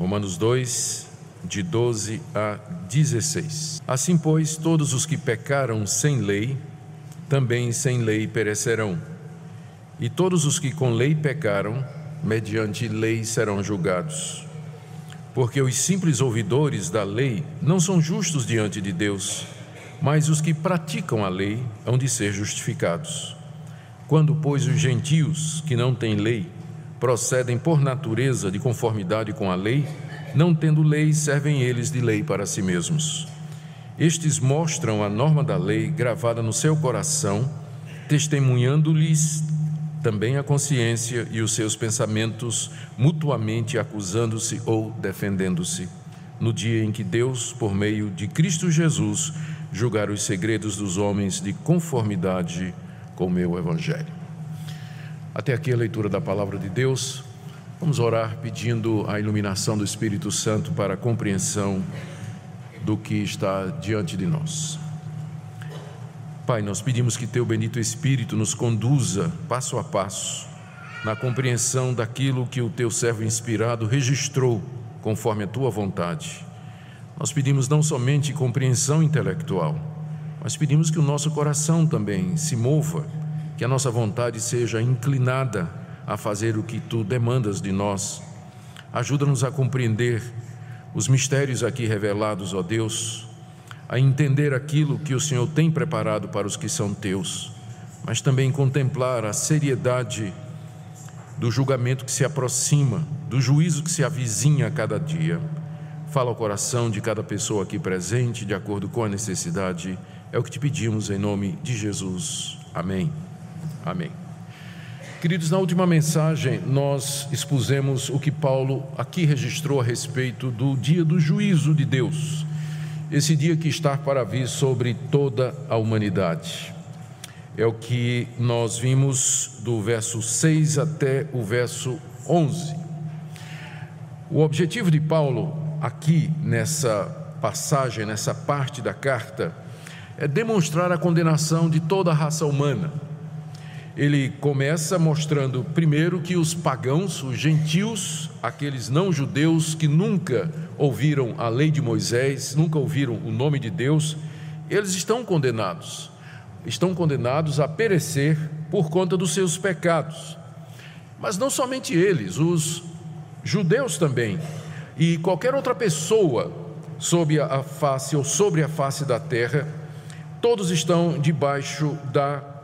Romanos 2, de 12 a 16. Assim, pois, todos os que pecaram sem lei, também sem lei perecerão. E todos os que com lei pecaram, mediante lei serão julgados. Porque os simples ouvidores da lei não são justos diante de Deus, mas os que praticam a lei hão de ser justificados. Quando, pois, os gentios, que não têm lei, procedem por natureza de conformidade com a lei, não tendo lei, servem eles de lei para si mesmos. Estes mostram a norma da lei gravada no seu coração, testemunhando-lhes também a consciência e os seus pensamentos, mutuamente acusando-se ou defendendo-se, no dia em que Deus, por meio de Cristo Jesus, julgar os segredos dos homens de conformidade com o meu Evangelho. Até aqui a leitura da palavra de Deus. Vamos orar pedindo a iluminação do Espírito Santo para a compreensão do que está diante de nós. Pai, nós pedimos que Teu bendito Espírito nos conduza passo a passo na compreensão daquilo que o Teu servo inspirado registrou conforme a Tua vontade. Nós pedimos não somente compreensão intelectual, mas pedimos que o nosso coração também se mova, que a nossa vontade seja inclinada a fazer o que tu demandas de nós. Ajuda-nos a compreender os mistérios aqui revelados, ó Deus, a entender aquilo que o Senhor tem preparado para os que são teus, mas também contemplar a seriedade do julgamento que se aproxima, do juízo que se avizinha a cada dia. Fala ao coração de cada pessoa aqui presente, de acordo com a necessidade. É o que te pedimos em nome de Jesus. Amém. Amém. Queridos, na última mensagem nós expusemos o que Paulo aqui registrou a respeito do dia do juízo de Deus, esse dia que está para vir sobre toda a humanidade. É o que nós vimos do verso 6 até o verso 11. O objetivo de Paulo aqui nessa passagem, nessa parte da carta, é demonstrar a condenação de toda a raça humana ele começa mostrando primeiro que os pagãos, os gentios, aqueles não judeus que nunca ouviram a lei de Moisés, nunca ouviram o nome de Deus, eles estão condenados. Estão condenados a perecer por conta dos seus pecados. Mas não somente eles, os judeus também, e qualquer outra pessoa sob a face ou sobre a face da terra, todos estão debaixo da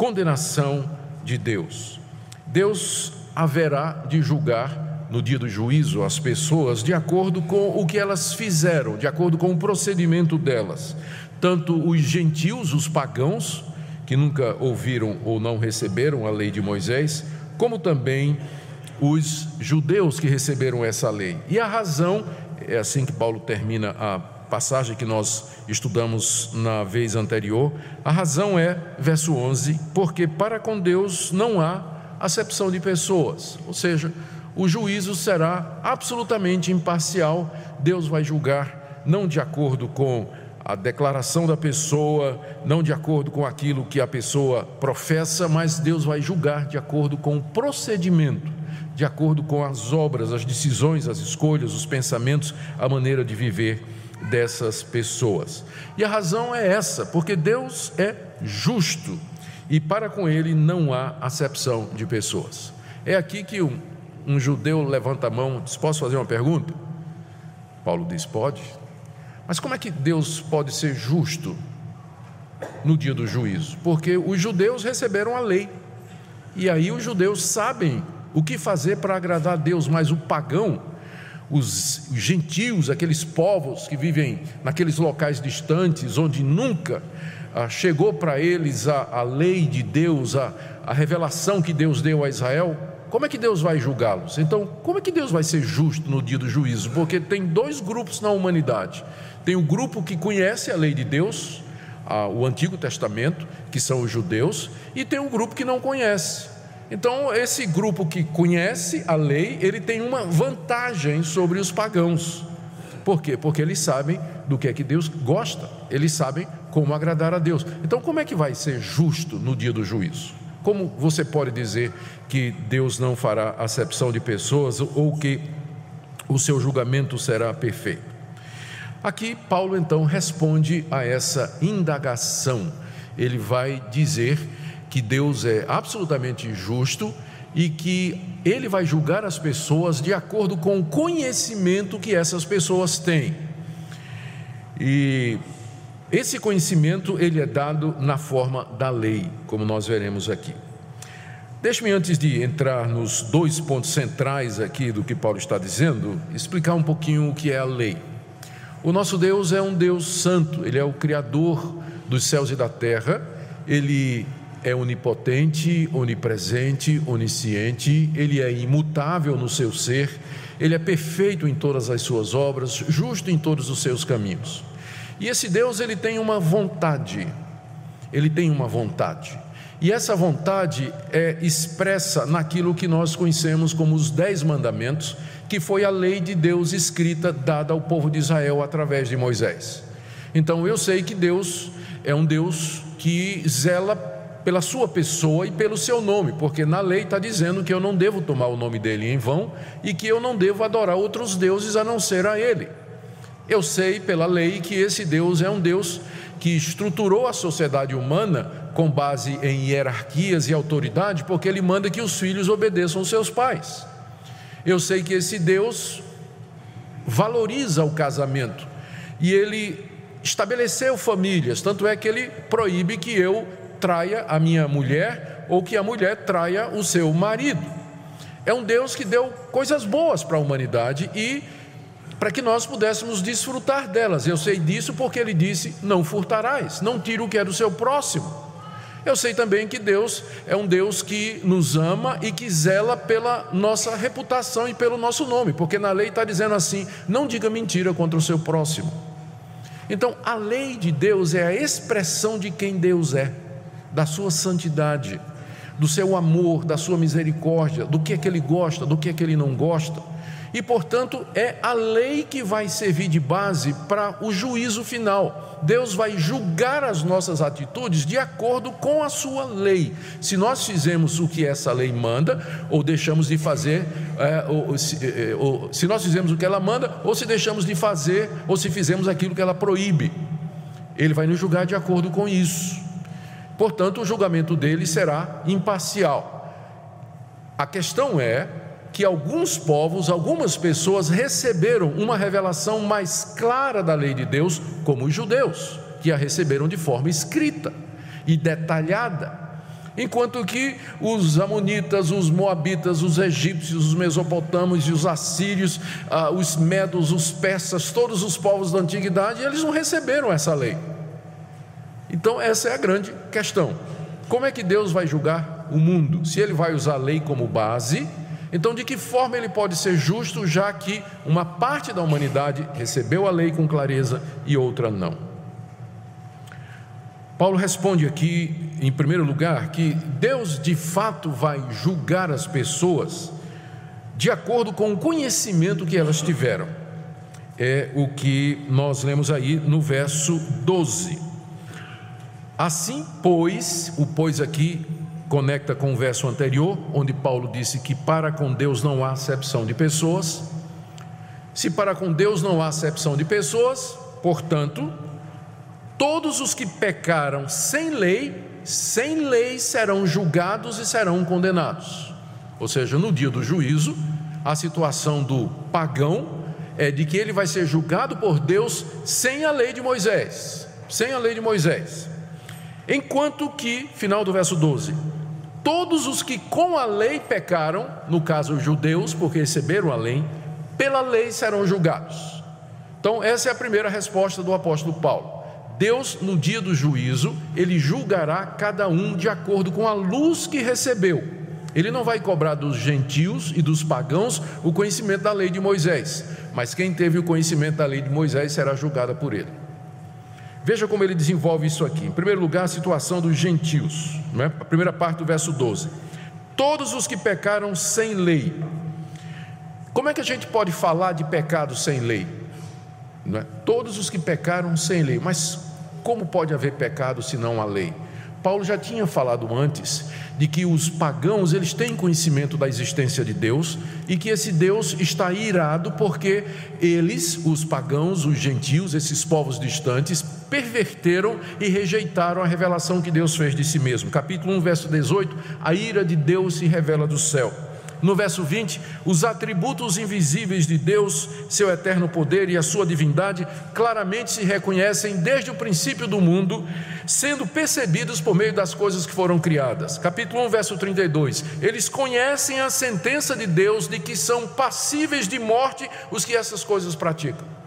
condenação de Deus. Deus haverá de julgar no dia do juízo as pessoas de acordo com o que elas fizeram, de acordo com o procedimento delas. Tanto os gentios, os pagãos, que nunca ouviram ou não receberam a lei de Moisés, como também os judeus que receberam essa lei. E a razão, é assim que Paulo termina a passagem que nós estudamos na vez anterior, a razão é, verso 11, porque para com Deus não há acepção de pessoas, ou seja, o juízo será absolutamente imparcial, Deus vai julgar não de acordo com a declaração da pessoa, não de acordo com aquilo que a pessoa professa, mas Deus vai julgar de acordo com o procedimento, de acordo com as obras, as decisões, as escolhas, os pensamentos, a maneira de viver dessas pessoas. E a razão é essa, porque Deus é justo e para com ele não há acepção de pessoas. É aqui que um, um judeu levanta a mão, diz: Posso fazer uma pergunta? Paulo diz: Pode. Mas como é que Deus pode ser justo no dia do juízo? Porque os judeus receberam a lei, e aí os judeus sabem o que fazer para agradar a Deus, mas o pagão os gentios, aqueles povos que vivem naqueles locais distantes, onde nunca ah, chegou para eles a, a, lei de Deus, a, a revelação que Deus deu a Israel, como é que Deus vai julgá-los? Então, como é que Deus vai ser justo no dia do juízo? Porque tem dois grupos na humanidade: tem o grupo que conhece a lei de Deus, o Antigo Testamento, que são os judeus, e tem um grupo que não conhece. Então, esse grupo que conhece a lei, ele tem uma vantagem sobre os pagãos. Por quê? Porque eles sabem do que é que Deus gosta, eles sabem como agradar a Deus. Então, como é que vai ser justo no dia do juízo? Como você pode dizer que Deus não fará acepção de pessoas ou que o seu julgamento será perfeito. Aqui, Paulo então responde a essa indagação. Ele vai dizer que Deus é absolutamente justo e que ele vai julgar as pessoas de acordo com o conhecimento que essas pessoas têm. E esse conhecimento ele é dado na forma da lei, como nós veremos aqui. Deixe-me, antes de entrar nos dois pontos centrais aqui do que Paulo está dizendo, explicar um pouquinho o que é a lei. O nosso Deus é um Deus santo, Ele é o Criador dos céus e da terra, Ele é onipotente, onipresente, onisciente, Ele é imutável no seu ser, Ele é perfeito em todas as suas obras, justo em todos os seus caminhos. E esse Deus, Ele tem uma vontade, Ele tem uma vontade. E essa vontade é expressa naquilo que nós conhecemos como os Dez Mandamentos, que foi a lei de Deus escrita, dada ao povo de Israel através de Moisés. Então eu sei que Deus é um Deus que zela pela sua pessoa e pelo seu nome, porque na lei está dizendo que eu não devo tomar o nome dele em vão e que eu não devo adorar outros deuses a não ser a ele. Eu sei pela lei que esse Deus é um Deus que estruturou a sociedade humana com base em hierarquias e autoridade, porque ele manda que os filhos obedeçam seus pais. Eu sei que esse Deus valoriza o casamento e ele estabeleceu famílias, tanto é que ele proíbe que eu traia a minha mulher ou que a mulher traia o seu marido. É um Deus que deu coisas boas para a humanidade e para que nós pudéssemos desfrutar delas. Eu sei disso porque ele disse: Não furtarás, não tira o que é do seu próximo. Eu sei também que Deus é um Deus que nos ama e que zela pela nossa reputação e pelo nosso nome, porque na lei está dizendo assim: não diga mentira contra o seu próximo. Então, a lei de Deus é a expressão de quem Deus é, da sua santidade, do seu amor, da sua misericórdia, do que é que ele gosta, do que é que ele não gosta e, portanto, é a lei que vai servir de base para o juízo final. Deus vai julgar as nossas atitudes de acordo com a sua lei. Se nós fizemos o que essa lei manda, ou deixamos de fazer, é, ou, se, é, ou, se nós fizemos o que ela manda, ou se deixamos de fazer, ou se fizemos aquilo que ela proíbe, Ele vai nos julgar de acordo com isso. Portanto, o julgamento dele será imparcial. A questão é que alguns povos, algumas pessoas receberam uma revelação mais clara da lei de Deus, como os judeus, que a receberam de forma escrita e detalhada. Enquanto que os amonitas, os moabitas, os egípcios, os mesopotâmios e os assírios, ah, os medos, os persas, todos os povos da antiguidade, eles não receberam essa lei. Então, essa é a grande questão. Como é que Deus vai julgar o mundo? Se ele vai usar a lei como base, então, de que forma ele pode ser justo, já que uma parte da humanidade recebeu a lei com clareza e outra não? Paulo responde aqui, em primeiro lugar, que Deus de fato vai julgar as pessoas de acordo com o conhecimento que elas tiveram. É o que nós lemos aí no verso 12. Assim, pois, o pois aqui conecta com o verso anterior, onde Paulo disse que para com Deus não há acepção de pessoas. Se para com Deus não há acepção de pessoas, portanto, todos os que pecaram sem lei, sem lei serão julgados e serão condenados. Ou seja, no dia do juízo, a situação do pagão é de que ele vai ser julgado por Deus sem a lei de Moisés, sem a lei de Moisés. Enquanto que, final do verso 12, todos os que com a lei pecaram, no caso os judeus, porque receberam a lei, pela lei serão julgados. Então, essa é a primeira resposta do apóstolo Paulo. Deus, no dia do juízo, ele julgará cada um de acordo com a luz que recebeu. Ele não vai cobrar dos gentios e dos pagãos o conhecimento da lei de Moisés, mas quem teve o conhecimento da lei de Moisés será julgada por ele. Veja como ele desenvolve isso aqui. Em primeiro lugar, a situação dos gentios, é? a primeira parte do verso 12. Todos os que pecaram sem lei. Como é que a gente pode falar de pecado sem lei? É? Todos os que pecaram sem lei. Mas como pode haver pecado se não há lei? Paulo já tinha falado antes de que os pagãos eles têm conhecimento da existência de Deus e que esse Deus está irado porque eles, os pagãos, os gentios, esses povos distantes, perverteram e rejeitaram a revelação que Deus fez de si mesmo. Capítulo 1, verso 18: a ira de Deus se revela do céu. No verso 20, os atributos invisíveis de Deus, seu eterno poder e a sua divindade, claramente se reconhecem desde o princípio do mundo, sendo percebidos por meio das coisas que foram criadas. Capítulo 1, verso 32. Eles conhecem a sentença de Deus de que são passíveis de morte os que essas coisas praticam.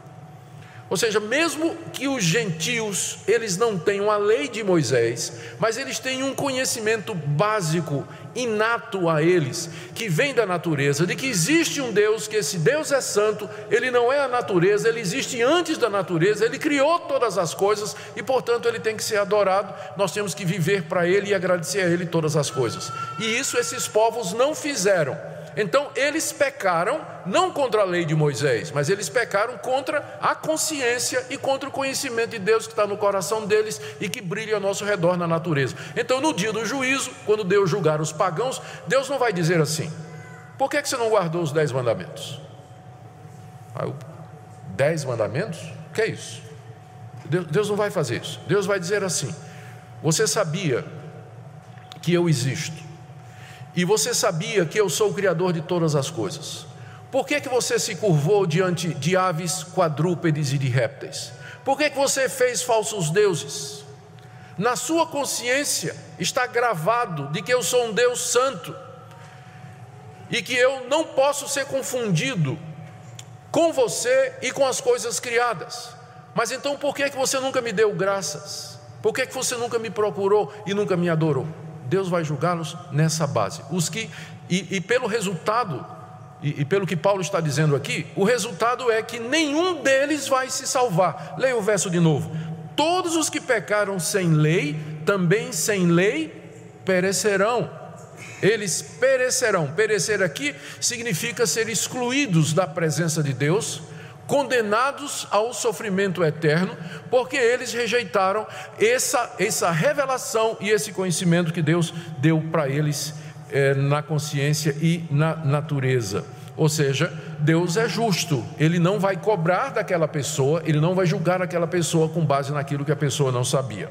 Ou seja, mesmo que os gentios eles não tenham a lei de Moisés, mas eles têm um conhecimento básico, inato a eles, que vem da natureza, de que existe um Deus, que esse Deus é santo, ele não é a natureza, ele existe antes da natureza, ele criou todas as coisas e, portanto, ele tem que ser adorado. Nós temos que viver para ele e agradecer a ele todas as coisas. E isso esses povos não fizeram. Então eles pecaram não contra a lei de Moisés, mas eles pecaram contra a consciência e contra o conhecimento de Deus que está no coração deles e que brilha ao nosso redor na natureza. Então, no dia do juízo, quando Deus julgar os pagãos, Deus não vai dizer assim: por que, que você não guardou os dez mandamentos? Aí, dez mandamentos? O que é isso? Deus não vai fazer isso. Deus vai dizer assim: você sabia que eu existo e você sabia que eu sou o Criador de todas as coisas. Por que, que você se curvou diante de aves, quadrúpedes e de répteis? Por que, que você fez falsos deuses? Na sua consciência está gravado de que eu sou um Deus santo e que eu não posso ser confundido com você e com as coisas criadas. Mas então por que, que você nunca me deu graças? Por que, que você nunca me procurou e nunca me adorou? Deus vai julgá-los nessa base. Os que, e, e pelo resultado, e, e, pelo que Paulo está dizendo aqui, o resultado é que nenhum deles vai se salvar. Leia o verso de novo. Todos os que pecaram sem lei, também sem lei, perecerão. Eles perecerão. Perecer aqui significa ser excluídos da presença de Deus condenados ao sofrimento eterno, porque eles rejeitaram essa, essa revelação e esse conhecimento que Deus deu para eles é, na consciência e na natureza. Ou seja, Deus é justo, Ele não vai cobrar daquela pessoa, Ele não vai julgar aquela pessoa com base naquilo que a pessoa não sabia.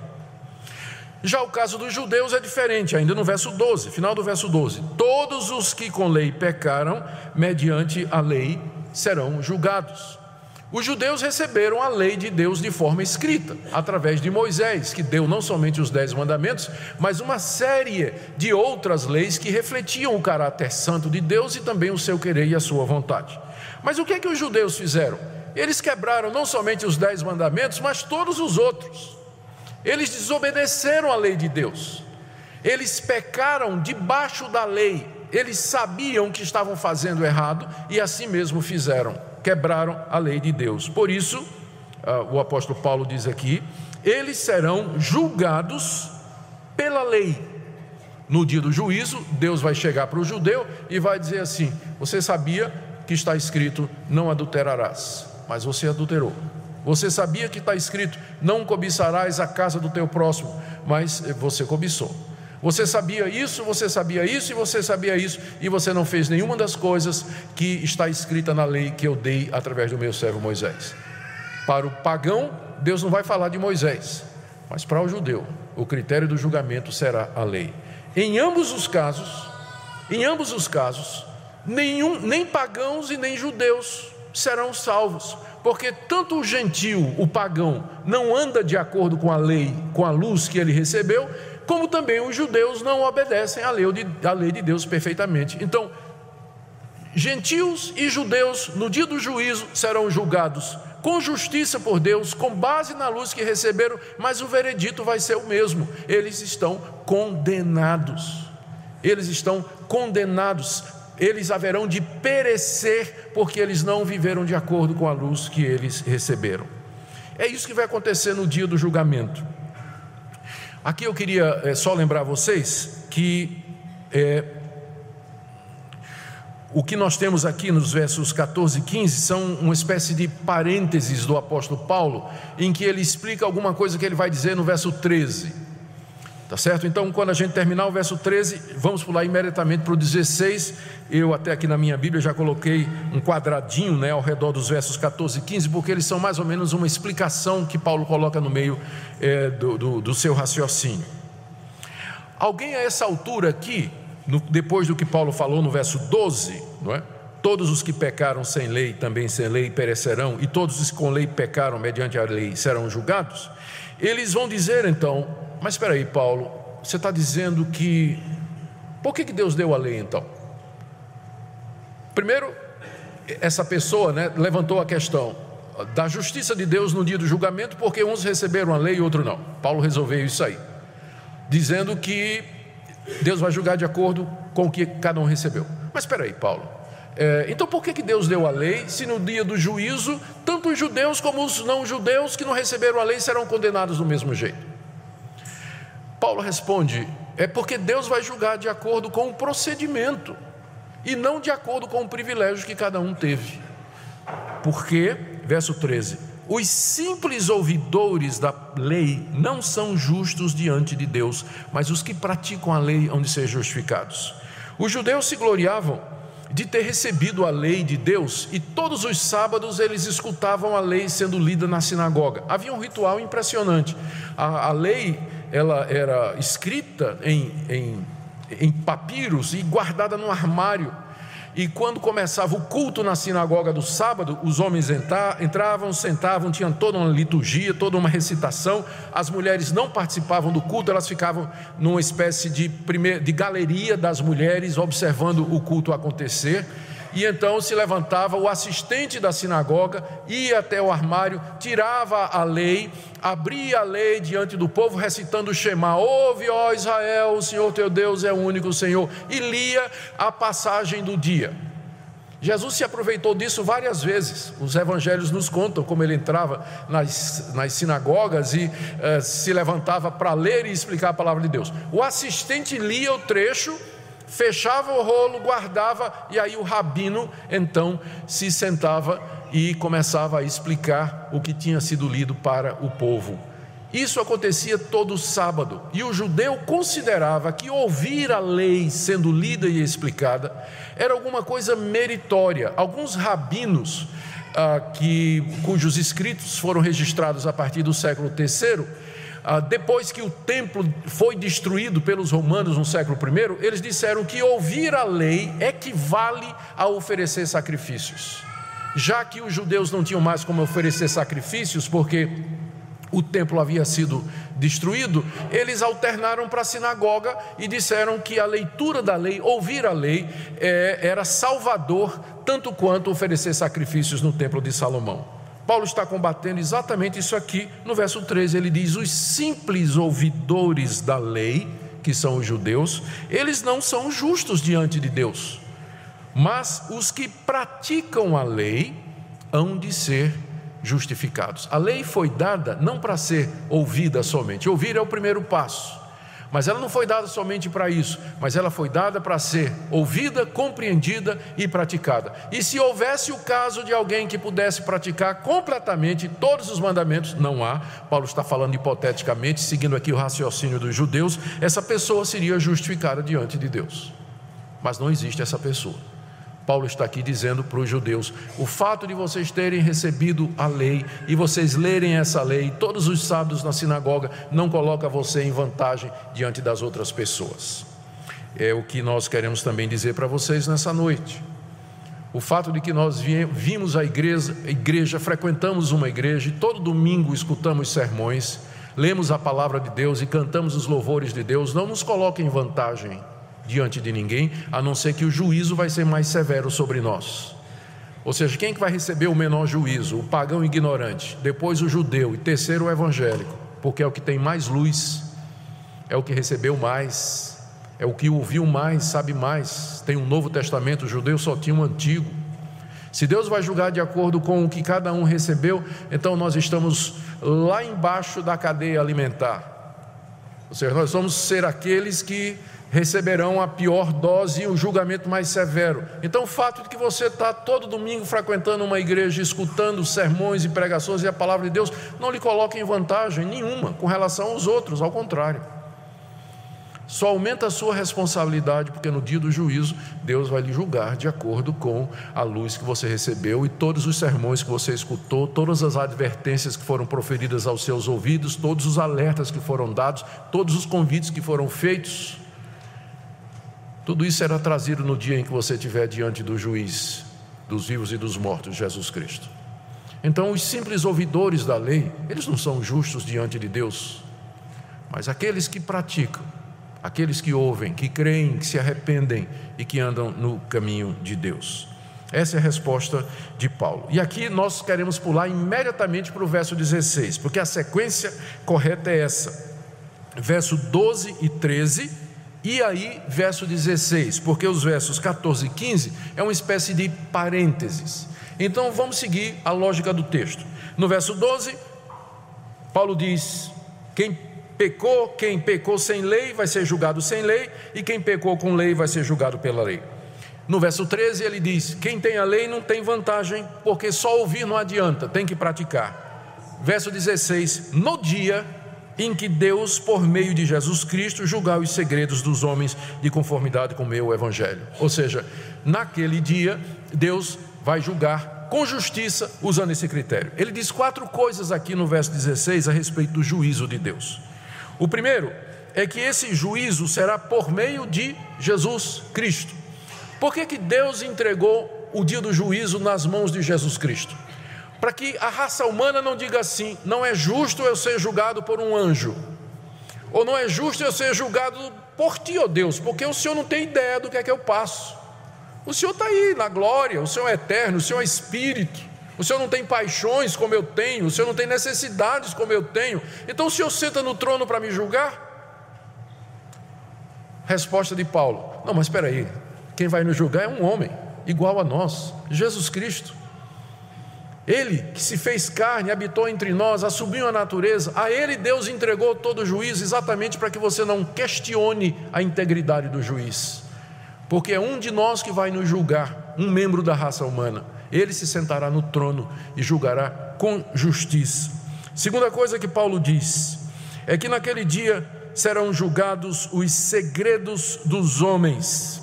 Já o caso dos judeus é diferente, ainda no verso 12, final do verso 12: Todos os que com lei pecaram, mediante a lei, serão julgados. Os judeus receberam a lei de Deus de forma escrita, através de Moisés, que deu não somente os dez mandamentos, mas uma série de outras leis que refletiam o caráter santo de Deus e também o seu querer e a sua vontade. Mas o que é que os judeus fizeram? Eles quebraram não somente os dez mandamentos, mas todos os outros. Eles desobedeceram a lei de Deus. Eles pecaram debaixo da lei. Eles sabiam que estavam fazendo errado e assim mesmo fizeram quebraram a lei de Deus. Por isso, ah, o apóstolo Paulo diz aqui: eles serão julgados pela lei. No dia do juízo, Deus vai chegar para o judeu e vai dizer assim: Você sabia que está escrito, não adulterarás, mas você adulterou. Você sabia que está escrito, não cobiçarás a casa do teu próximo, mas você cobiçou. Você sabia isso, você sabia isso e você sabia isso, e você não fez nenhuma das coisas que está escrita na lei que eu dei através do meu servo Moisés. Para o pagão, Deus não vai falar de Moisés, mas para o judeu, o critério do julgamento será a lei. Em ambos os casos, em ambos os casos, nenhum, nem pagãos e nem judeus serão salvos, porque tanto o gentio, o pagão, não anda de acordo com a lei, com a luz que ele recebeu, como também os judeus não obedecem à lei de, à lei de Deus perfeitamente. Então, gentios e judeus, no dia do juízo, serão julgados com justiça por Deus, com base na luz que receberam, mas o veredito vai ser o mesmo: eles estão condenados. Eles estão condenados, eles haverão de perecer, porque eles não viveram de acordo com a luz que eles receberam. É isso que vai acontecer no dia do julgamento. Aqui eu queria é, só lembrar vocês que é, o que nós temos aqui nos versos 14 e 15 são uma espécie de parênteses do apóstolo Paulo, em que ele explica alguma coisa que ele vai dizer no verso 13. Tá certo? Então, quando a gente terminar o verso 13, vamos pular imediatamente para o 16. Eu, até aqui na minha Bíblia, já coloquei um quadradinho né, ao redor dos versos 14 e 15, porque eles são mais ou menos uma explicação que Paulo coloca no meio é, do, do, do, seu raciocínio. Alguém a essa altura aqui, no, depois do que Paulo falou no verso 12, não é? Todos os que pecaram sem lei, também sem lei, perecerão, e todos os que com lei pecaram mediante a lei serão julgados. Eles vão dizer então: Mas espera aí, Paulo, você está dizendo que. Por que, que Deus deu a lei então? Primeiro, essa pessoa né, levantou a questão da justiça de Deus no dia do julgamento, porque uns receberam a lei e outros não. Paulo resolveu isso aí, dizendo que Deus vai julgar de acordo com o que cada um recebeu. Mas espera aí, Paulo. É, então por que, que Deus deu a lei, se no dia do juízo, tanto os judeus como os não-judeus que não receberam a lei serão condenados do mesmo jeito? Paulo responde: é porque Deus vai julgar de acordo com o procedimento e não de acordo com o privilégio que cada um teve. Porque, verso 13: os simples ouvidores da lei não são justos diante de Deus, mas os que praticam a lei hão de ser justificados. Os judeus se gloriavam de ter recebido a lei de Deus e todos os sábados eles escutavam a lei sendo lida na sinagoga. Havia um ritual impressionante. A, a lei ela era escrita em, em, em papiros e guardada num armário. E quando começava o culto na sinagoga do sábado, os homens entravam, sentavam, tinham toda uma liturgia, toda uma recitação. As mulheres não participavam do culto, elas ficavam numa espécie de, de galeria das mulheres, observando o culto acontecer. E então se levantava o assistente da sinagoga, ia até o armário, tirava a lei, abria a lei diante do povo, recitando o Shema: Ouve, ó Israel, o Senhor teu Deus é o único Senhor, e lia a passagem do dia. Jesus se aproveitou disso várias vezes. Os evangelhos nos contam como ele entrava nas, nas sinagogas e eh, se levantava para ler e explicar a palavra de Deus. O assistente lia o trecho fechava o rolo, guardava, e aí o rabino então se sentava e começava a explicar o que tinha sido lido para o povo. Isso acontecia todo sábado, e o judeu considerava que ouvir a lei sendo lida e explicada era alguma coisa meritória. Alguns rabinos, ah, que, cujos escritos foram registrados a partir do século III, depois que o templo foi destruído pelos romanos no século I, eles disseram que ouvir a lei equivale a oferecer sacrifícios. Já que os judeus não tinham mais como oferecer sacrifícios, porque o templo havia sido destruído, eles alternaram para a sinagoga e disseram que a leitura da lei, ouvir a lei, é, era salvador tanto quanto oferecer sacrifícios no templo de Salomão. Paulo está combatendo exatamente isso aqui no verso 13. Ele diz: Os simples ouvidores da lei, que são os judeus, eles não são justos diante de Deus, mas os que praticam a lei hão de ser justificados. A lei foi dada não para ser ouvida somente, ouvir é o primeiro passo. Mas ela não foi dada somente para isso, mas ela foi dada para ser ouvida, compreendida e praticada. E se houvesse o caso de alguém que pudesse praticar completamente todos os mandamentos, não há, Paulo está falando hipoteticamente, seguindo aqui o raciocínio dos judeus, essa pessoa seria justificada diante de Deus. Mas não existe essa pessoa. Paulo está aqui dizendo para os judeus: o fato de vocês terem recebido a lei e vocês lerem essa lei todos os sábados na sinagoga não coloca você em vantagem diante das outras pessoas. É o que nós queremos também dizer para vocês nessa noite. O fato de que nós vimos a igreja, a igreja, frequentamos uma igreja e todo domingo escutamos sermões, lemos a palavra de Deus e cantamos os louvores de Deus, não nos coloca em vantagem diante de ninguém, a não ser que o juízo vai ser mais severo sobre nós. Ou seja, quem que vai receber o menor juízo? O pagão ignorante, depois o judeu e terceiro o evangélico, porque é o que tem mais luz, é o que recebeu mais, é o que ouviu mais, sabe mais. Tem um Novo Testamento, o judeu só tinha um antigo. Se Deus vai julgar de acordo com o que cada um recebeu, então nós estamos lá embaixo da cadeia alimentar. Ou seja, nós vamos ser aqueles que receberão a pior dose e o julgamento mais severo. Então, o fato de que você está todo domingo frequentando uma igreja, escutando sermões e pregações e a palavra de Deus, não lhe coloca em vantagem nenhuma com relação aos outros, ao contrário. Só aumenta a sua responsabilidade, porque no dia do juízo, Deus vai lhe julgar de acordo com a luz que você recebeu e todos os sermões que você escutou, todas as advertências que foram proferidas aos seus ouvidos, todos os alertas que foram dados, todos os convites que foram feitos. Tudo isso será trazido no dia em que você estiver diante do juiz dos vivos e dos mortos, Jesus Cristo. Então, os simples ouvidores da lei, eles não são justos diante de Deus, mas aqueles que praticam aqueles que ouvem, que creem, que se arrependem e que andam no caminho de Deus. Essa é a resposta de Paulo. E aqui nós queremos pular imediatamente para o verso 16, porque a sequência correta é essa: verso 12 e 13, e aí verso 16, porque os versos 14 e 15 é uma espécie de parênteses. Então vamos seguir a lógica do texto. No verso 12, Paulo diz: Quem pecou, quem pecou sem lei vai ser julgado sem lei, e quem pecou com lei vai ser julgado pela lei. No verso 13 ele diz: Quem tem a lei não tem vantagem, porque só ouvir não adianta, tem que praticar. Verso 16: No dia em que Deus, por meio de Jesus Cristo, julgar os segredos dos homens de conformidade com o meu evangelho. Ou seja, naquele dia, Deus vai julgar com justiça usando esse critério. Ele diz quatro coisas aqui no verso 16 a respeito do juízo de Deus. O primeiro é que esse juízo será por meio de Jesus Cristo. Por que, que Deus entregou o dia do juízo nas mãos de Jesus Cristo? Para que a raça humana não diga assim: não é justo eu ser julgado por um anjo, ou não é justo eu ser julgado por ti, ó oh Deus, porque o Senhor não tem ideia do que é que eu passo. O Senhor está aí na glória, o Senhor é eterno, o Senhor é espírito. O Senhor não tem paixões como eu tenho, o Senhor não tem necessidades como eu tenho. Então o Senhor senta no trono para me julgar? Resposta de Paulo: Não, mas espera aí. Quem vai nos julgar é um homem, igual a nós, Jesus Cristo. Ele que se fez carne, habitou entre nós, assumiu a natureza, a Ele Deus entregou todo o juízo, exatamente para que você não questione a integridade do juiz, porque é um de nós que vai nos julgar, um membro da raça humana ele se sentará no trono e julgará com justiça. Segunda coisa que Paulo diz é que naquele dia serão julgados os segredos dos homens.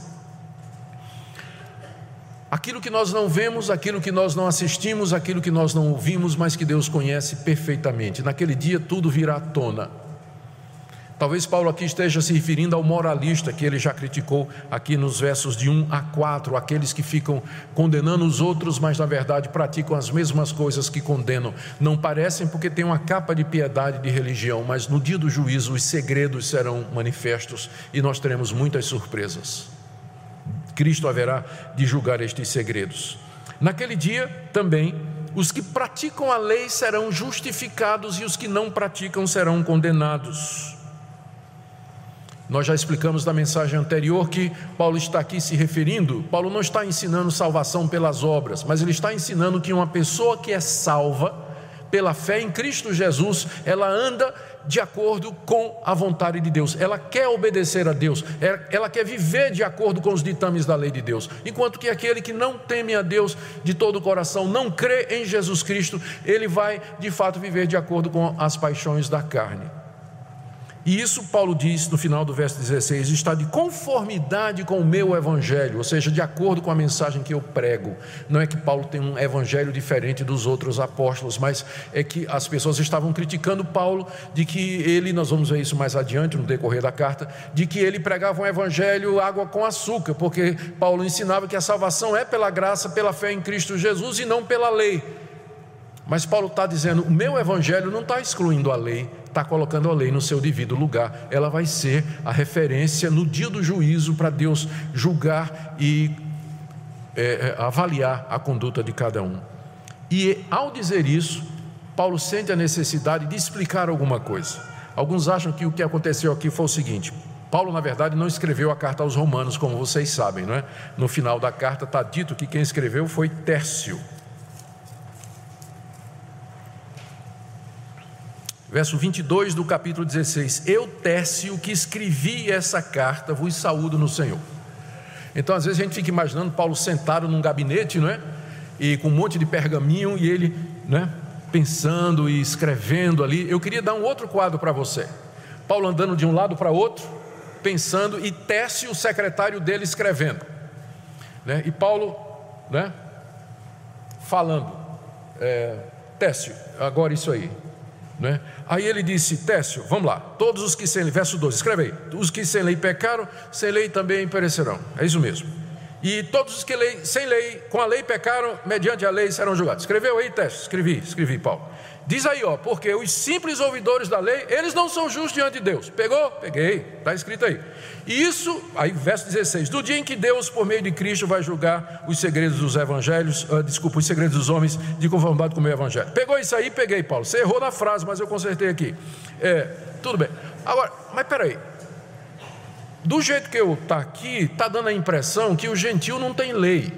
Aquilo que nós não vemos, aquilo que nós não assistimos, aquilo que nós não ouvimos, mas que Deus conhece perfeitamente. Naquele dia tudo virá à tona. Talvez Paulo aqui esteja se referindo ao moralista que ele já criticou aqui nos versos de 1 a 4, aqueles que ficam condenando os outros, mas na verdade praticam as mesmas coisas que condenam. Não parecem porque têm uma capa de piedade de religião, mas no dia do juízo os segredos serão manifestos e nós teremos muitas surpresas. Cristo haverá de julgar estes segredos. Naquele dia também os que praticam a lei serão justificados e os que não praticam serão condenados. Nós já explicamos na mensagem anterior que Paulo está aqui se referindo, Paulo não está ensinando salvação pelas obras, mas ele está ensinando que uma pessoa que é salva pela fé em Cristo Jesus, ela anda de acordo com a vontade de Deus, ela quer obedecer a Deus, ela quer viver de acordo com os ditames da lei de Deus, enquanto que aquele que não teme a Deus de todo o coração, não crê em Jesus Cristo, ele vai de fato viver de acordo com as paixões da carne. E isso Paulo diz no final do verso 16: está de conformidade com o meu evangelho, ou seja, de acordo com a mensagem que eu prego. Não é que Paulo tem um evangelho diferente dos outros apóstolos, mas é que as pessoas estavam criticando Paulo de que ele, nós vamos ver isso mais adiante no decorrer da carta, de que ele pregava um evangelho água com açúcar, porque Paulo ensinava que a salvação é pela graça, pela fé em Cristo Jesus e não pela lei. Mas Paulo está dizendo: o meu evangelho não está excluindo a lei, está colocando a lei no seu devido lugar. Ela vai ser a referência no dia do juízo para Deus julgar e é, é, avaliar a conduta de cada um. E ao dizer isso, Paulo sente a necessidade de explicar alguma coisa. Alguns acham que o que aconteceu aqui foi o seguinte: Paulo, na verdade, não escreveu a carta aos Romanos, como vocês sabem, não é? No final da carta está dito que quem escreveu foi Tércio. Verso 22 do capítulo 16: Eu, Tércio, que escrevi essa carta, vos saúdo no Senhor. Então, às vezes, a gente fica imaginando Paulo sentado num gabinete, não é? E com um monte de pergaminho, e ele, né? Pensando e escrevendo ali. Eu queria dar um outro quadro para você. Paulo andando de um lado para outro, pensando e Técio, o secretário dele, escrevendo. Né? E Paulo né, falando, é, Técio, agora isso aí. Né? Aí ele disse: Técio, vamos lá, todos os que sem lei, verso 12, escreve aí: os que sem lei pecaram, sem lei também perecerão. É isso mesmo. E todos os que lei, sem lei, com a lei pecaram, mediante a lei serão julgados. Escreveu aí, Técio? Escrevi, escrevi, Paulo. Diz aí, ó, porque os simples ouvidores da lei, eles não são justos diante de Deus. Pegou? Peguei, está escrito aí. E isso, aí verso 16: do dia em que Deus, por meio de Cristo, vai julgar os segredos dos evangelhos, uh, desculpa, os segredos dos homens, de conformidade com o meu evangelho. Pegou isso aí? Peguei, Paulo. Você errou na frase, mas eu consertei aqui. É, tudo bem. Agora, mas peraí. Do jeito que eu está aqui, está dando a impressão que o gentil não tem lei.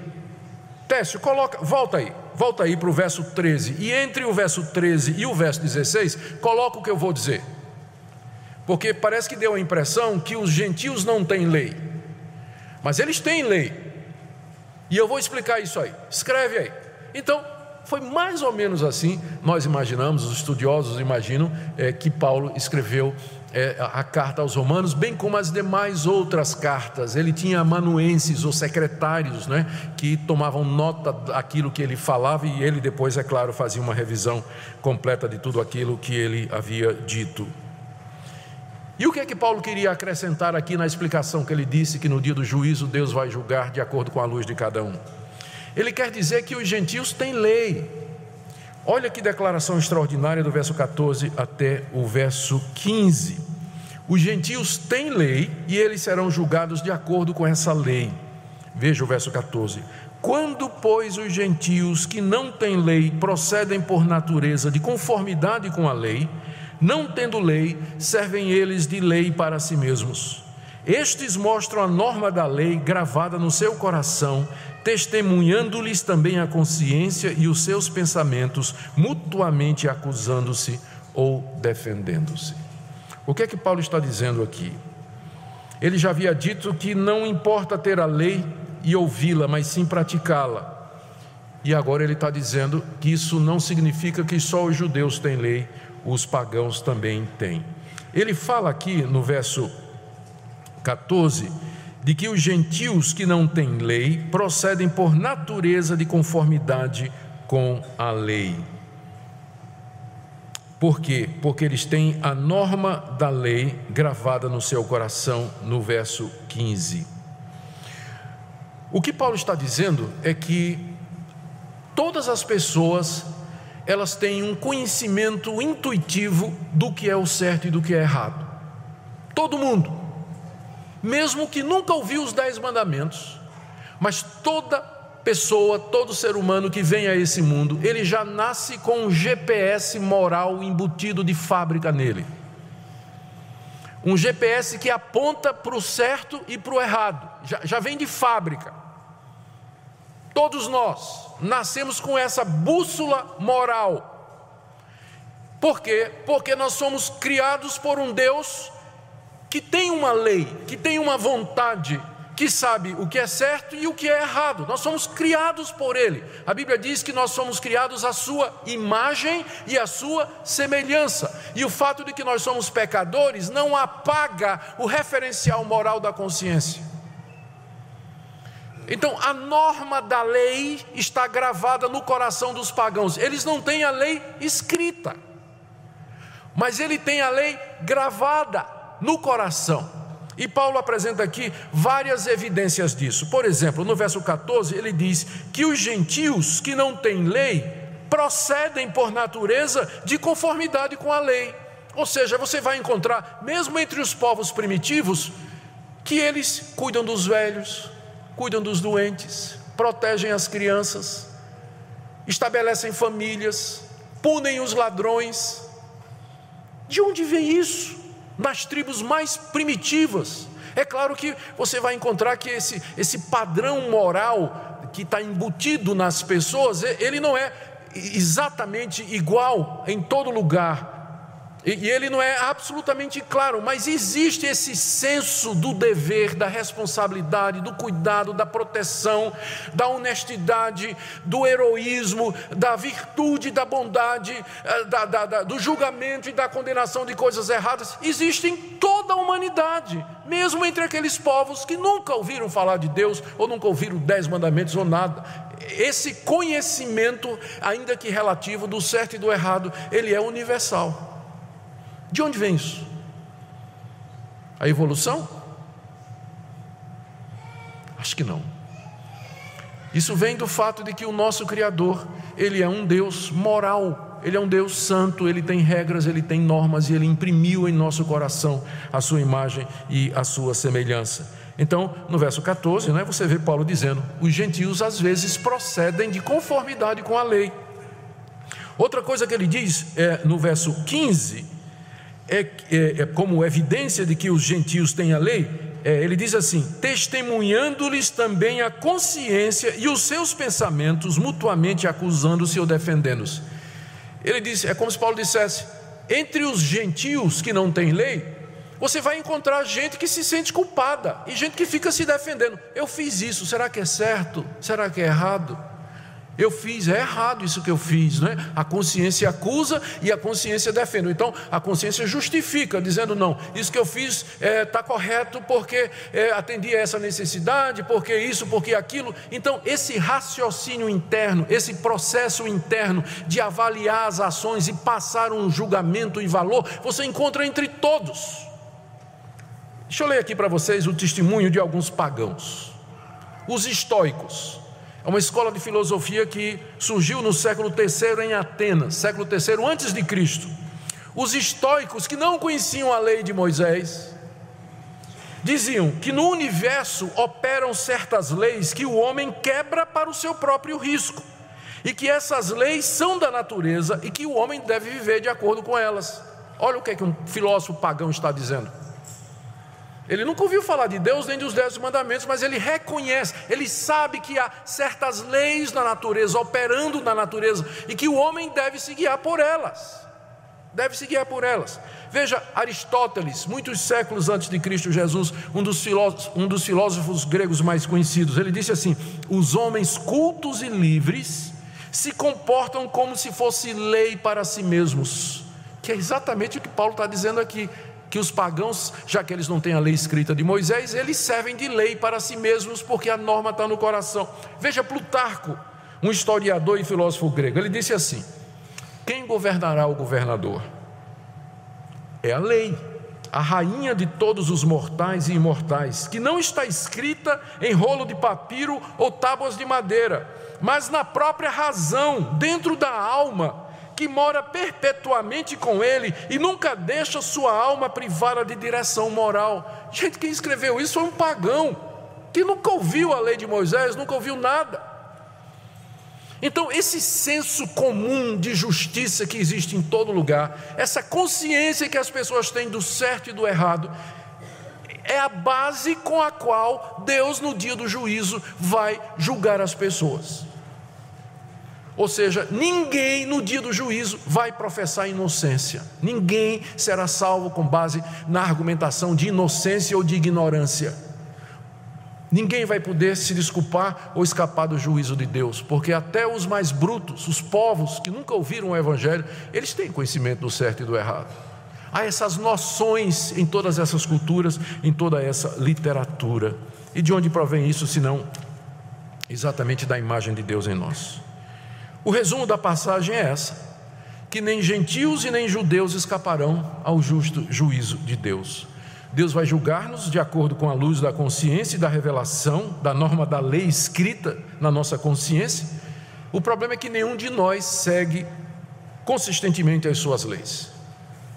Técio, coloca, volta aí. Volta aí para o verso 13. E entre o verso 13 e o verso 16, coloca o que eu vou dizer. Porque parece que deu a impressão que os gentios não têm lei. Mas eles têm lei. E eu vou explicar isso aí. Escreve aí. Então, foi mais ou menos assim, nós imaginamos, os estudiosos imaginam, é, que Paulo escreveu é, a carta aos Romanos, bem como as demais outras cartas. Ele tinha amanuenses ou secretários né, que tomavam nota daquilo que ele falava e ele depois, é claro, fazia uma revisão completa de tudo aquilo que ele havia dito. E o que é que Paulo queria acrescentar aqui na explicação que ele disse que no dia do juízo Deus vai julgar de acordo com a luz de cada um? Ele quer dizer que os gentios têm lei. Olha que declaração extraordinária do verso 14 até o verso 15. Os gentios têm lei e eles serão julgados de acordo com essa lei. Veja o verso 14. Quando, pois, os gentios que não têm lei procedem por natureza de conformidade com a lei, não tendo lei, servem eles de lei para si mesmos. Estes mostram a norma da lei gravada no seu coração testemunhando-lhes também a consciência e os seus pensamentos, mutuamente acusando-se ou defendendo-se. O que é que Paulo está dizendo aqui? Ele já havia dito que não importa ter a lei e ouvi-la, mas sim praticá-la. E agora ele está dizendo que isso não significa que só os judeus têm lei, os pagãos também têm. Ele fala aqui no verso 14 de que os gentios que não têm lei procedem por natureza de conformidade com a lei. Por quê? Porque eles têm a norma da lei gravada no seu coração, no verso 15. O que Paulo está dizendo é que todas as pessoas elas têm um conhecimento intuitivo do que é o certo e do que é errado. Todo mundo mesmo que nunca ouviu os dez mandamentos, mas toda pessoa, todo ser humano que vem a esse mundo, ele já nasce com um GPS moral embutido de fábrica nele. Um GPS que aponta para o certo e para o errado, já, já vem de fábrica. Todos nós nascemos com essa bússola moral. Por quê? Porque nós somos criados por um Deus que tem uma lei, que tem uma vontade, que sabe o que é certo e o que é errado. Nós somos criados por Ele. A Bíblia diz que nós somos criados à Sua imagem e à Sua semelhança. E o fato de que nós somos pecadores não apaga o referencial moral da consciência. Então, a norma da lei está gravada no coração dos pagãos. Eles não têm a lei escrita, mas ele tem a lei gravada no coração. E Paulo apresenta aqui várias evidências disso. Por exemplo, no verso 14, ele diz que os gentios que não têm lei procedem por natureza de conformidade com a lei. Ou seja, você vai encontrar, mesmo entre os povos primitivos, que eles cuidam dos velhos, cuidam dos doentes, protegem as crianças, estabelecem famílias, punem os ladrões. De onde vem isso? Nas tribos mais primitivas. É claro que você vai encontrar que esse, esse padrão moral que está embutido nas pessoas, ele não é exatamente igual em todo lugar. E ele não é absolutamente claro, mas existe esse senso do dever, da responsabilidade, do cuidado, da proteção, da honestidade, do heroísmo, da virtude, da bondade, eh, da, da, da, do julgamento e da condenação de coisas erradas. Existe em toda a humanidade, mesmo entre aqueles povos que nunca ouviram falar de Deus, ou nunca ouviram dez mandamentos ou nada. Esse conhecimento, ainda que relativo, do certo e do errado, ele é universal. De onde vem isso? A evolução? Acho que não. Isso vem do fato de que o nosso Criador, ele é um Deus moral, ele é um Deus santo, ele tem regras, ele tem normas e ele imprimiu em nosso coração a sua imagem e a sua semelhança. Então, no verso 14, né, você vê Paulo dizendo: os gentios às vezes procedem de conformidade com a lei. Outra coisa que ele diz é, no verso 15 é, é, é como evidência de que os gentios têm a lei, é, ele diz assim: testemunhando-lhes também a consciência e os seus pensamentos, mutuamente acusando-se ou defendendo-se. Ele disse: é como se Paulo dissesse, entre os gentios que não têm lei, você vai encontrar gente que se sente culpada e gente que fica se defendendo. Eu fiz isso, será que é certo? Será que é errado? Eu fiz, é errado isso que eu fiz, né? A consciência acusa e a consciência defende. Então, a consciência justifica, dizendo: não, isso que eu fiz está é, tá correto porque é, atendi a essa necessidade, porque isso, porque aquilo. Então, esse raciocínio interno, esse processo interno de avaliar as ações e passar um julgamento e valor, você encontra entre todos. Deixa eu ler aqui para vocês o testemunho de alguns pagãos, os estoicos. É uma escola de filosofia que surgiu no século III em Atenas, século III antes de Cristo. Os estoicos que não conheciam a lei de Moisés diziam que no universo operam certas leis que o homem quebra para o seu próprio risco e que essas leis são da natureza e que o homem deve viver de acordo com elas. Olha o que, é que um filósofo pagão está dizendo. Ele nunca ouviu falar de Deus nem dos dez mandamentos, mas ele reconhece, ele sabe que há certas leis na natureza, operando na natureza, e que o homem deve se guiar por elas. Deve se guiar por elas. Veja, Aristóteles, muitos séculos antes de Cristo Jesus, um dos, um dos filósofos gregos mais conhecidos, ele disse assim: os homens cultos e livres se comportam como se fosse lei para si mesmos, que é exatamente o que Paulo está dizendo aqui que os pagãos, já que eles não têm a lei escrita de Moisés, eles servem de lei para si mesmos, porque a norma está no coração. Veja Plutarco, um historiador e filósofo grego, ele disse assim: Quem governará o governador? É a lei, a rainha de todos os mortais e imortais, que não está escrita em rolo de papiro ou tábuas de madeira, mas na própria razão, dentro da alma que mora perpetuamente com ele e nunca deixa sua alma privada de direção moral. Gente, quem escreveu isso foi um pagão, que nunca ouviu a lei de Moisés, nunca ouviu nada. Então, esse senso comum de justiça que existe em todo lugar, essa consciência que as pessoas têm do certo e do errado, é a base com a qual Deus, no dia do juízo, vai julgar as pessoas. Ou seja, ninguém no dia do juízo vai professar inocência. Ninguém será salvo com base na argumentação de inocência ou de ignorância. Ninguém vai poder se desculpar ou escapar do juízo de Deus, porque até os mais brutos, os povos que nunca ouviram o Evangelho, eles têm conhecimento do certo e do errado. Há essas noções em todas essas culturas, em toda essa literatura. E de onde provém isso, senão exatamente da imagem de Deus em nós? O resumo da passagem é essa: que nem gentios e nem judeus escaparão ao justo juízo de Deus. Deus vai julgar-nos de acordo com a luz da consciência e da revelação, da norma da lei escrita na nossa consciência. O problema é que nenhum de nós segue consistentemente as suas leis.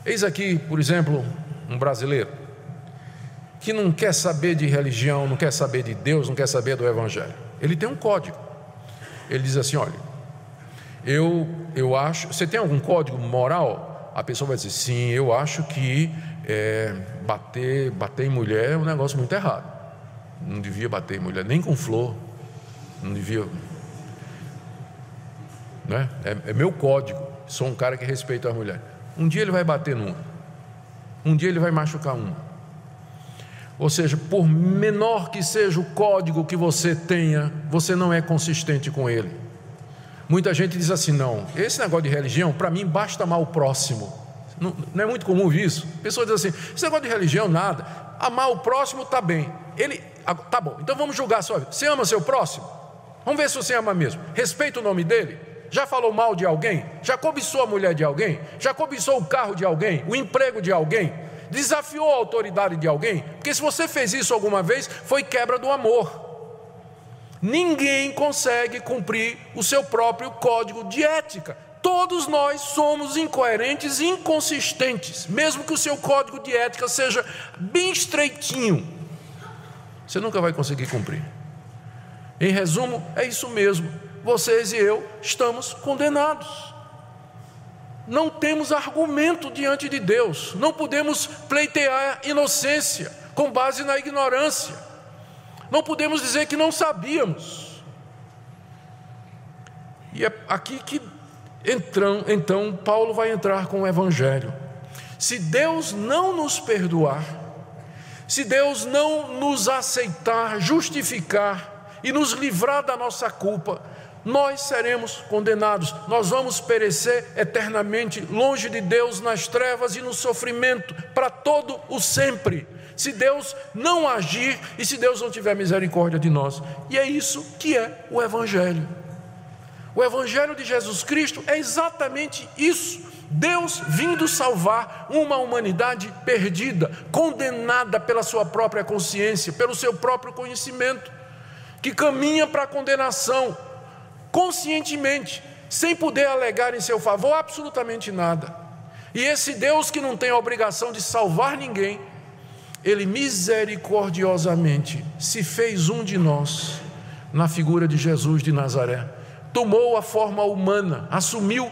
Eis aqui, por exemplo, um brasileiro que não quer saber de religião, não quer saber de Deus, não quer saber do Evangelho. Ele tem um código. Ele diz assim: olha, eu, eu acho. Você tem algum código moral? A pessoa vai dizer, sim, eu acho que é, bater, bater em mulher é um negócio muito errado. Não devia bater em mulher, nem com flor. Não devia. Né? É, é meu código. Sou um cara que respeita a mulher. Um dia ele vai bater numa. Um dia ele vai machucar uma. Ou seja, por menor que seja o código que você tenha, você não é consistente com ele. Muita gente diz assim: não, esse negócio de religião, para mim basta amar o próximo. Não, não é muito comum isso. Pessoas dizem assim: esse negócio de religião, nada. Amar o próximo está bem. Ele, tá bom, então vamos julgar só. Você ama seu próximo? Vamos ver se você ama mesmo. Respeita o nome dele? Já falou mal de alguém? Já cobiçou a mulher de alguém? Já cobiçou o carro de alguém? O emprego de alguém? Desafiou a autoridade de alguém? Porque se você fez isso alguma vez, foi quebra do amor. Ninguém consegue cumprir o seu próprio código de ética. Todos nós somos incoerentes e inconsistentes, mesmo que o seu código de ética seja bem estreitinho. Você nunca vai conseguir cumprir. Em resumo, é isso mesmo. Vocês e eu estamos condenados. Não temos argumento diante de Deus. Não podemos pleitear inocência com base na ignorância. Não podemos dizer que não sabíamos. E é aqui que entram, então Paulo vai entrar com o evangelho. Se Deus não nos perdoar, se Deus não nos aceitar, justificar e nos livrar da nossa culpa, nós seremos condenados, nós vamos perecer eternamente longe de Deus nas trevas e no sofrimento para todo o sempre. Se Deus não agir e se Deus não tiver misericórdia de nós. E é isso que é o evangelho. O evangelho de Jesus Cristo é exatamente isso. Deus vindo salvar uma humanidade perdida, condenada pela sua própria consciência, pelo seu próprio conhecimento, que caminha para a condenação, conscientemente, sem poder alegar em seu favor absolutamente nada. E esse Deus que não tem a obrigação de salvar ninguém, ele misericordiosamente se fez um de nós, na figura de Jesus de Nazaré, tomou a forma humana, assumiu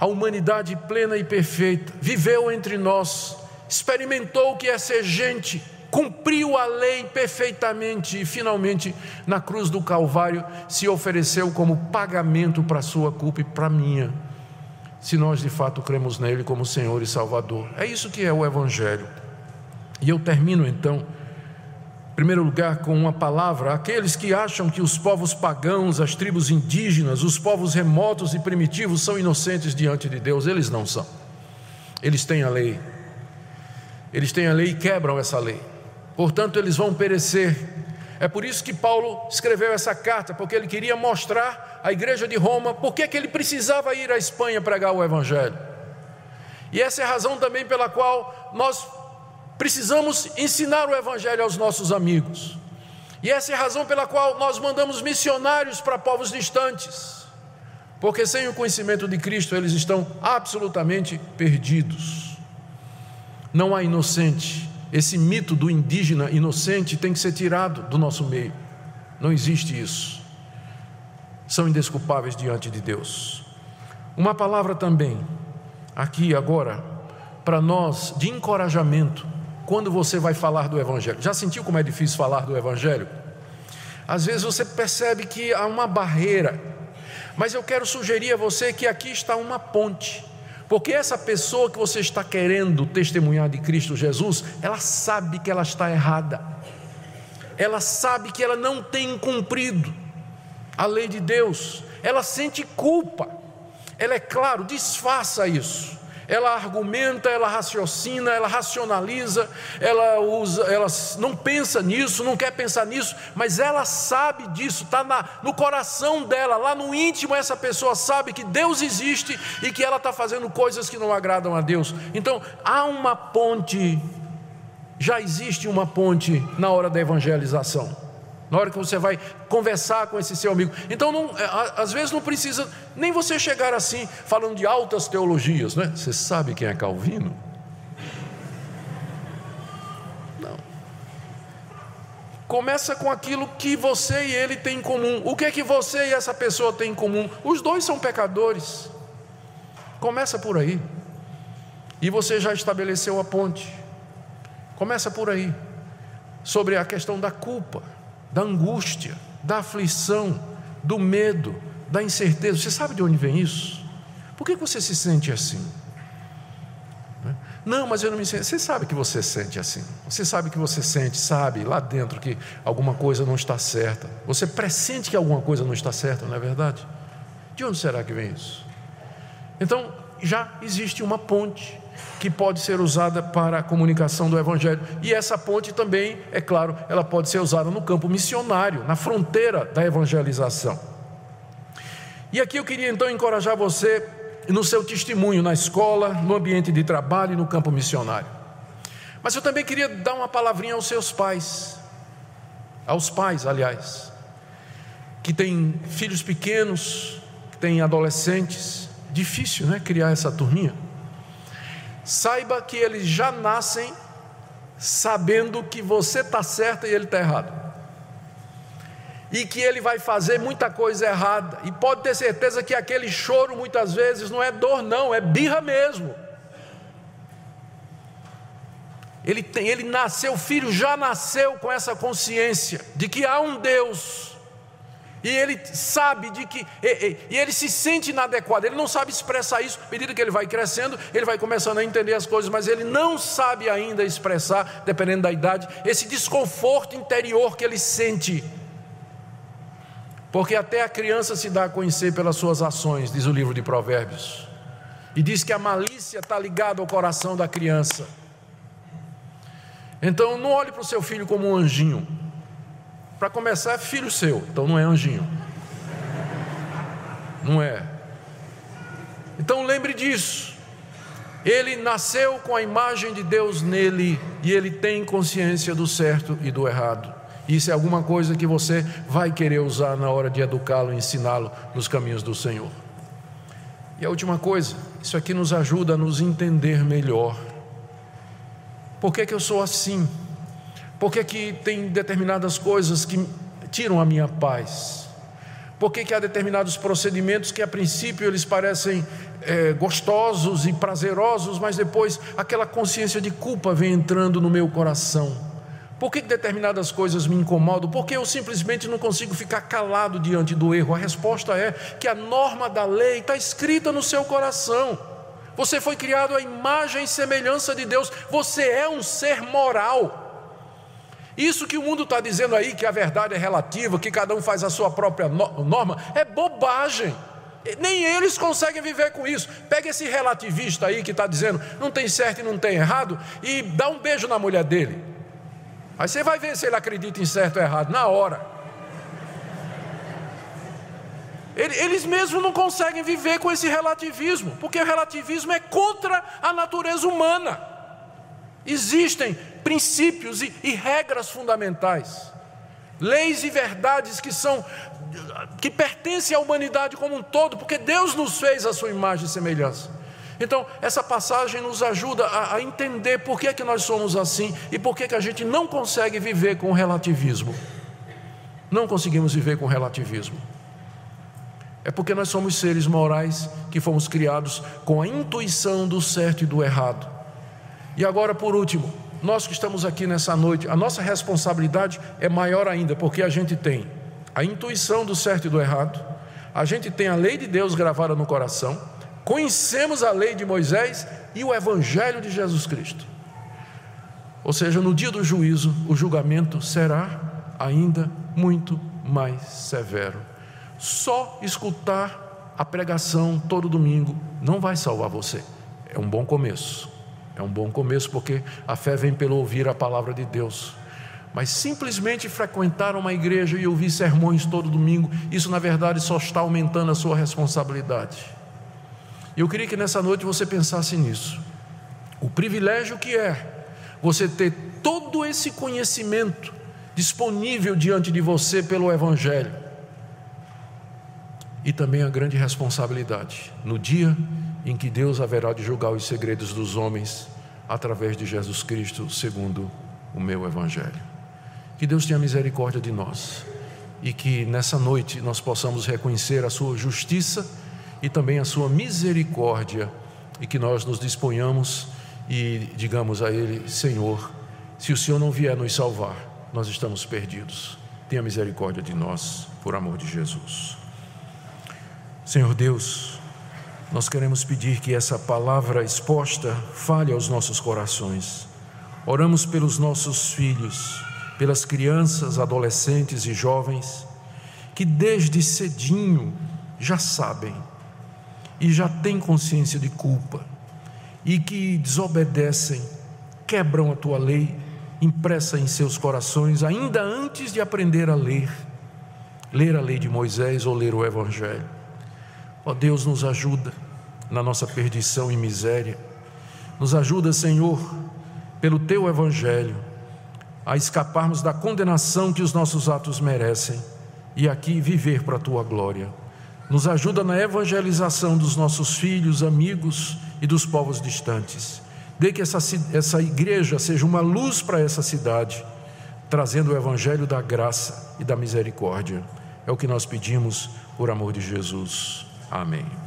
a humanidade plena e perfeita, viveu entre nós, experimentou o que é ser gente, cumpriu a lei perfeitamente e finalmente na cruz do Calvário se ofereceu como pagamento para a sua culpa e para a minha, se nós de fato cremos nele como Senhor e Salvador. É isso que é o Evangelho. E eu termino então primeiro lugar, com uma palavra, aqueles que acham que os povos pagãos, as tribos indígenas, os povos remotos e primitivos são inocentes diante de Deus, eles não são. Eles têm a lei. Eles têm a lei e quebram essa lei. Portanto, eles vão perecer. É por isso que Paulo escreveu essa carta, porque ele queria mostrar à igreja de Roma por que ele precisava ir à Espanha pregar o evangelho. E essa é a razão também pela qual nós precisamos ensinar o Evangelho aos nossos amigos. E essa é a razão pela qual nós mandamos missionários para povos distantes, porque sem o conhecimento de Cristo eles estão absolutamente perdidos. Não há inocente. Esse mito do indígena inocente tem que ser tirado do nosso meio. Não existe isso. São indesculpáveis diante de Deus. Uma palavra também, aqui agora, para nós de encorajamento quando você vai falar do Evangelho. Já sentiu como é difícil falar do Evangelho? Às vezes você percebe que há uma barreira, mas eu quero sugerir a você que aqui está uma ponte, porque essa pessoa que você está querendo testemunhar de Cristo Jesus, ela sabe que ela está errada, ela sabe que ela não tem cumprido a lei de Deus, ela sente culpa, ela é claro, disfarça isso ela argumenta, ela raciocina, ela racionaliza, ela usa, ela não pensa nisso, não quer pensar nisso, mas ela sabe disso, está no coração dela, lá no íntimo, essa pessoa sabe que Deus existe e que ela está fazendo coisas que não agradam a Deus. Então há uma ponte, já existe uma ponte na hora da evangelização na hora que você vai conversar com esse seu amigo. Então, não, é, às vezes não precisa nem você chegar assim, falando de altas teologias, né? Você sabe quem é Calvino? Não. Começa com aquilo que você e ele têm em comum. O que é que você e essa pessoa têm em comum? Os dois são pecadores. Começa por aí. E você já estabeleceu a ponte. Começa por aí. Sobre a questão da culpa da angústia, da aflição, do medo, da incerteza. Você sabe de onde vem isso? Por que você se sente assim? Né? Não, mas eu não me sinto. Você sabe que você sente assim. Você sabe que você sente, sabe lá dentro que alguma coisa não está certa. Você pressente que alguma coisa não está certa, não é verdade? De onde será que vem isso? Então, já existe uma ponte que pode ser usada para a comunicação do Evangelho. E essa ponte também, é claro, ela pode ser usada no campo missionário, na fronteira da evangelização. E aqui eu queria então encorajar você no seu testemunho na escola, no ambiente de trabalho e no campo missionário. Mas eu também queria dar uma palavrinha aos seus pais, aos pais, aliás, que têm filhos pequenos, que têm adolescentes. Difícil, né? Criar essa turminha. Saiba que eles já nascem sabendo que você está certo e ele está errado e que ele vai fazer muita coisa errada, e pode ter certeza que aquele choro muitas vezes não é dor, não, é birra mesmo. Ele, tem, ele nasceu, o filho já nasceu com essa consciência de que há um Deus, e ele sabe de que, e, e, ele se sente inadequado, ele não sabe expressar isso, à medida que ele vai crescendo, ele vai começando a entender as coisas, mas ele não sabe ainda expressar, dependendo da idade, esse desconforto interior que ele sente porque até a criança se dá a conhecer pelas suas ações, diz o livro de Provérbios. E diz que a malícia está ligada ao coração da criança. Então não olhe para o seu filho como um anjinho. Para começar, é filho seu, então não é anjinho. Não é. Então lembre disso. Ele nasceu com a imagem de Deus nele e ele tem consciência do certo e do errado. Isso é alguma coisa que você vai querer usar na hora de educá-lo, ensiná-lo nos caminhos do Senhor. E a última coisa, isso aqui nos ajuda a nos entender melhor. Por que, que eu sou assim? Por que, que tem determinadas coisas que tiram a minha paz? Por que, que há determinados procedimentos que a princípio eles parecem é, gostosos e prazerosos, mas depois aquela consciência de culpa vem entrando no meu coração? Por que determinadas coisas me incomodam? Porque eu simplesmente não consigo ficar calado diante do erro. A resposta é que a norma da lei está escrita no seu coração. Você foi criado à imagem e semelhança de Deus. Você é um ser moral. Isso que o mundo está dizendo aí, que a verdade é relativa, que cada um faz a sua própria norma, é bobagem. Nem eles conseguem viver com isso. Pega esse relativista aí que está dizendo não tem certo e não tem errado e dá um beijo na mulher dele. Aí você vai ver se ele acredita em certo ou errado, na hora. Eles mesmos não conseguem viver com esse relativismo, porque o relativismo é contra a natureza humana. Existem princípios e, e regras fundamentais, leis e verdades que são que pertencem à humanidade como um todo, porque Deus nos fez a sua imagem e semelhança. Então, essa passagem nos ajuda a, a entender por que, é que nós somos assim e por que, que a gente não consegue viver com relativismo. Não conseguimos viver com relativismo. É porque nós somos seres morais que fomos criados com a intuição do certo e do errado. E agora, por último, nós que estamos aqui nessa noite, a nossa responsabilidade é maior ainda, porque a gente tem a intuição do certo e do errado, a gente tem a lei de Deus gravada no coração, conhecemos a lei de Moisés e o evangelho de Jesus Cristo. Ou seja, no dia do juízo, o julgamento será ainda muito mais severo. Só escutar a pregação todo domingo não vai salvar você. É um bom começo. É um bom começo porque a fé vem pelo ouvir a palavra de Deus. Mas simplesmente frequentar uma igreja e ouvir sermões todo domingo, isso na verdade só está aumentando a sua responsabilidade. E eu queria que nessa noite você pensasse nisso. O privilégio que é você ter todo esse conhecimento disponível diante de você pelo Evangelho. E também a grande responsabilidade no dia em que Deus haverá de julgar os segredos dos homens através de Jesus Cristo, segundo o meu Evangelho. Que Deus tenha misericórdia de nós e que nessa noite nós possamos reconhecer a Sua justiça e também a sua misericórdia, e que nós nos disponhamos e digamos a Ele: Senhor, se o Senhor não vier nos salvar, nós estamos perdidos. Tenha misericórdia de nós, por amor de Jesus. Senhor Deus, nós queremos pedir que essa palavra exposta fale aos nossos corações. Oramos pelos nossos filhos, pelas crianças, adolescentes e jovens, que desde cedinho já sabem e já têm consciência de culpa e que desobedecem, quebram a tua lei impressa em seus corações, ainda antes de aprender a ler, ler a lei de Moisés ou ler o Evangelho. Ó Deus, nos ajuda na nossa perdição e miséria, nos ajuda, Senhor, pelo teu Evangelho, a escaparmos da condenação que os nossos atos merecem e aqui viver para a tua glória. Nos ajuda na evangelização dos nossos filhos, amigos e dos povos distantes. Dê que essa, essa igreja seja uma luz para essa cidade, trazendo o evangelho da graça e da misericórdia. É o que nós pedimos por amor de Jesus. Amém.